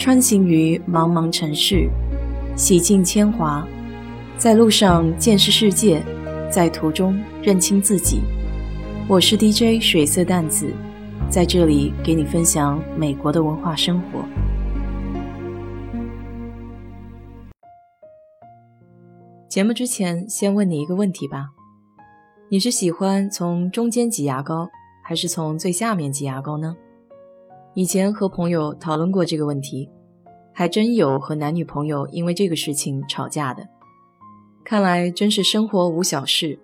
穿行于茫茫城市，洗尽铅华，在路上见识世界，在途中认清自己。我是 DJ 水色淡子，在这里给你分享美国的文化生活。节目之前，先问你一个问题吧：你是喜欢从中间挤牙膏，还是从最下面挤牙膏呢？以前和朋友讨论过这个问题，还真有和男女朋友因为这个事情吵架的。看来真是生活无小事，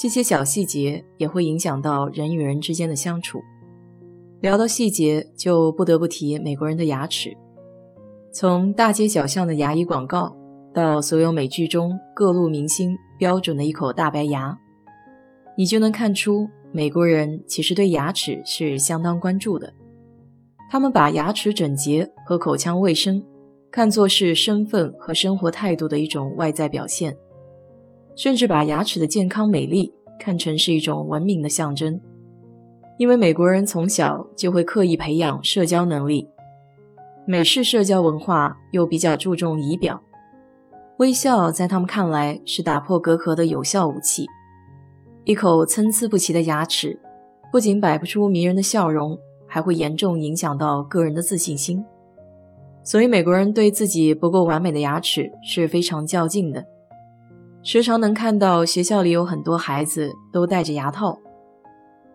这些小细节也会影响到人与人之间的相处。聊到细节，就不得不提美国人的牙齿。从大街小巷的牙医广告，到所有美剧中各路明星标准的一口大白牙，你就能看出美国人其实对牙齿是相当关注的。他们把牙齿整洁和口腔卫生看作是身份和生活态度的一种外在表现，甚至把牙齿的健康美丽看成是一种文明的象征。因为美国人从小就会刻意培养社交能力，美式社交文化又比较注重仪表，微笑在他们看来是打破隔阂的有效武器。一口参差不齐的牙齿，不仅摆不出迷人的笑容。还会严重影响到个人的自信心，所以美国人对自己不够完美的牙齿是非常较劲的，时常能看到学校里有很多孩子都戴着牙套。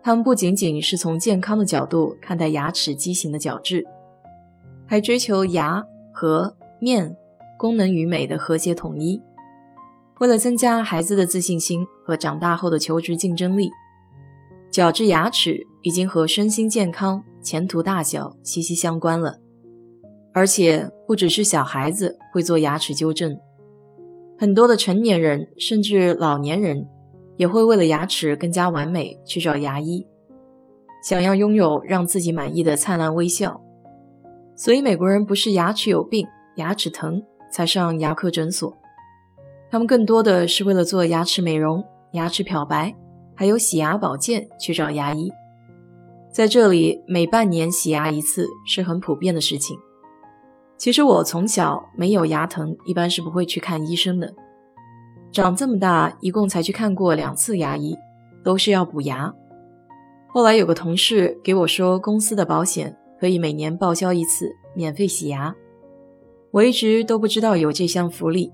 他们不仅仅是从健康的角度看待牙齿畸形的矫治，还追求牙和面功能与美的和谐统一。为了增加孩子的自信心和长大后的求职竞争力。矫治牙齿已经和身心健康、前途大小息息相关了，而且不只是小孩子会做牙齿纠正，很多的成年人甚至老年人也会为了牙齿更加完美去找牙医，想要拥有让自己满意的灿烂微笑。所以美国人不是牙齿有病、牙齿疼才上牙科诊所，他们更多的是为了做牙齿美容、牙齿漂白。还有洗牙保健去找牙医，在这里每半年洗牙一次是很普遍的事情。其实我从小没有牙疼，一般是不会去看医生的。长这么大，一共才去看过两次牙医，都是要补牙。后来有个同事给我说，公司的保险可以每年报销一次，免费洗牙。我一直都不知道有这项福利，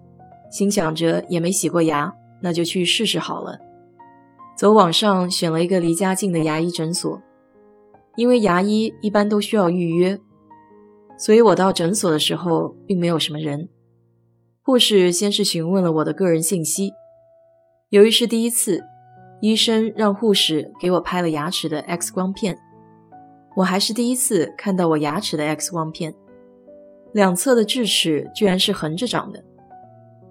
心想着也没洗过牙，那就去试试好了。走网上选了一个离家近的牙医诊所，因为牙医一般都需要预约，所以我到诊所的时候并没有什么人。护士先是询问了我的个人信息，由于是第一次，医生让护士给我拍了牙齿的 X 光片。我还是第一次看到我牙齿的 X 光片，两侧的智齿居然是横着长的。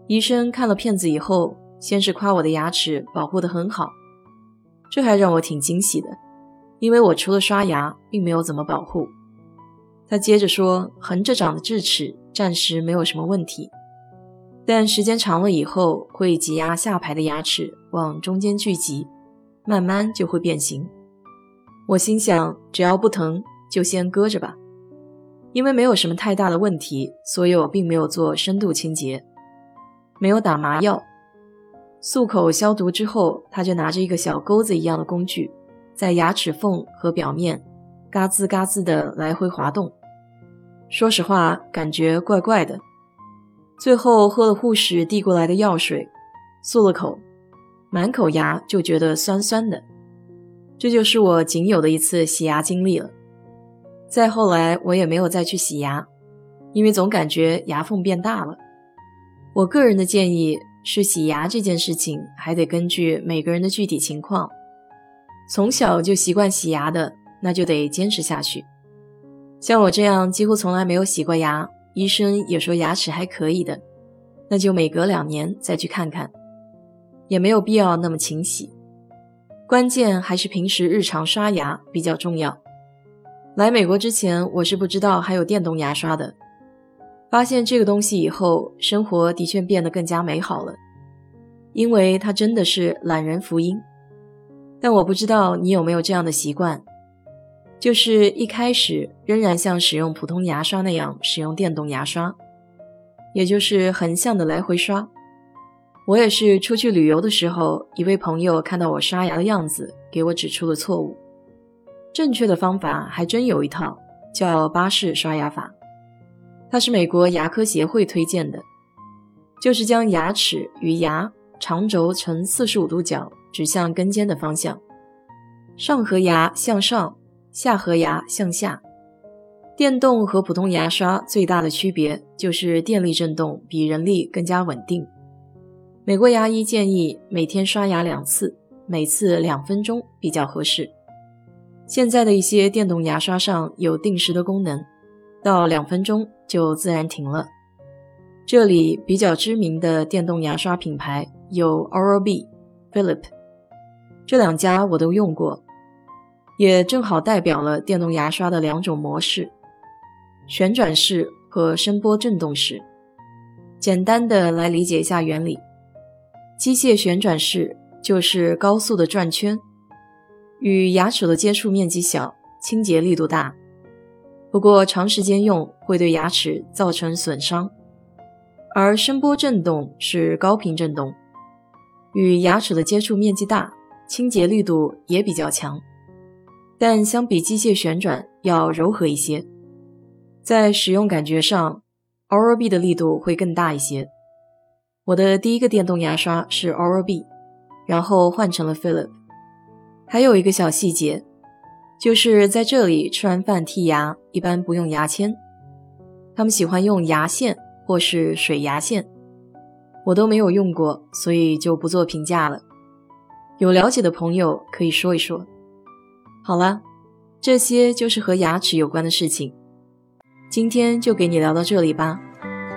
医生看了片子以后，先是夸我的牙齿保护得很好。这还让我挺惊喜的，因为我除了刷牙，并没有怎么保护。他接着说，横着长的智齿暂时没有什么问题，但时间长了以后会挤压下排的牙齿往中间聚集，慢慢就会变形。我心想，只要不疼，就先搁着吧。因为没有什么太大的问题，所以我并没有做深度清洁，没有打麻药。漱口消毒之后，他就拿着一个小钩子一样的工具，在牙齿缝和表面嘎吱嘎吱的来回滑动。说实话，感觉怪怪的。最后喝了护士递过来的药水，漱了口，满口牙就觉得酸酸的。这就是我仅有的一次洗牙经历了。再后来，我也没有再去洗牙，因为总感觉牙缝变大了。我个人的建议。是洗牙这件事情，还得根据每个人的具体情况。从小就习惯洗牙的，那就得坚持下去。像我这样几乎从来没有洗过牙，医生也说牙齿还可以的，那就每隔两年再去看看，也没有必要那么勤洗。关键还是平时日常刷牙比较重要。来美国之前，我是不知道还有电动牙刷的。发现这个东西以后，生活的确变得更加美好了，因为它真的是懒人福音。但我不知道你有没有这样的习惯，就是一开始仍然像使用普通牙刷那样使用电动牙刷，也就是横向的来回刷。我也是出去旅游的时候，一位朋友看到我刷牙的样子，给我指出了错误。正确的方法还真有一套，叫巴氏刷牙法。它是美国牙科协会推荐的，就是将牙齿与牙长轴呈四十五度角，指向根尖的方向，上颌牙向上。下颌牙向下，电动和普通牙刷最大的区别就是电力震动比人力更加稳定。美国牙医建议每天刷牙两次，每次两分钟比较合适。现在的一些电动牙刷上有定时的功能，到两分钟就自然停了。这里比较知名的电动牙刷品牌有 Oral-B、Philip，这两家我都用过。也正好代表了电动牙刷的两种模式：旋转式和声波振动式。简单的来理解一下原理：机械旋转式就是高速的转圈，与牙齿的接触面积小，清洁力度大。不过长时间用会对牙齿造成损伤。而声波振动是高频振动，与牙齿的接触面积大，清洁力度也比较强。但相比机械旋转要柔和一些，在使用感觉上，Oral-B 的力度会更大一些。我的第一个电动牙刷是 Oral-B，然后换成了 Philip。还有一个小细节，就是在这里吃完饭剔牙一般不用牙签，他们喜欢用牙线或是水牙线，我都没有用过，所以就不做评价了。有了解的朋友可以说一说。好了，这些就是和牙齿有关的事情。今天就给你聊到这里吧。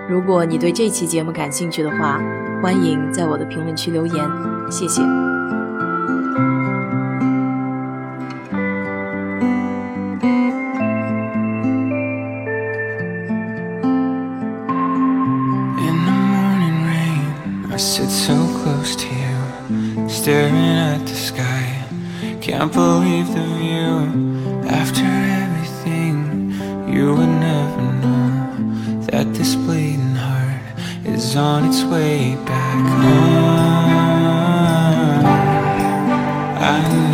如果你对这期节目感兴趣的话，欢迎在我的评论区留言，谢谢。Can't believe the view After everything. You would never know That this bleeding heart Is on its way back home. I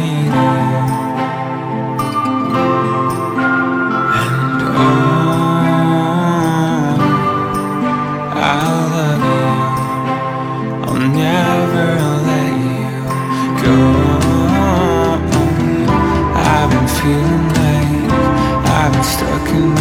can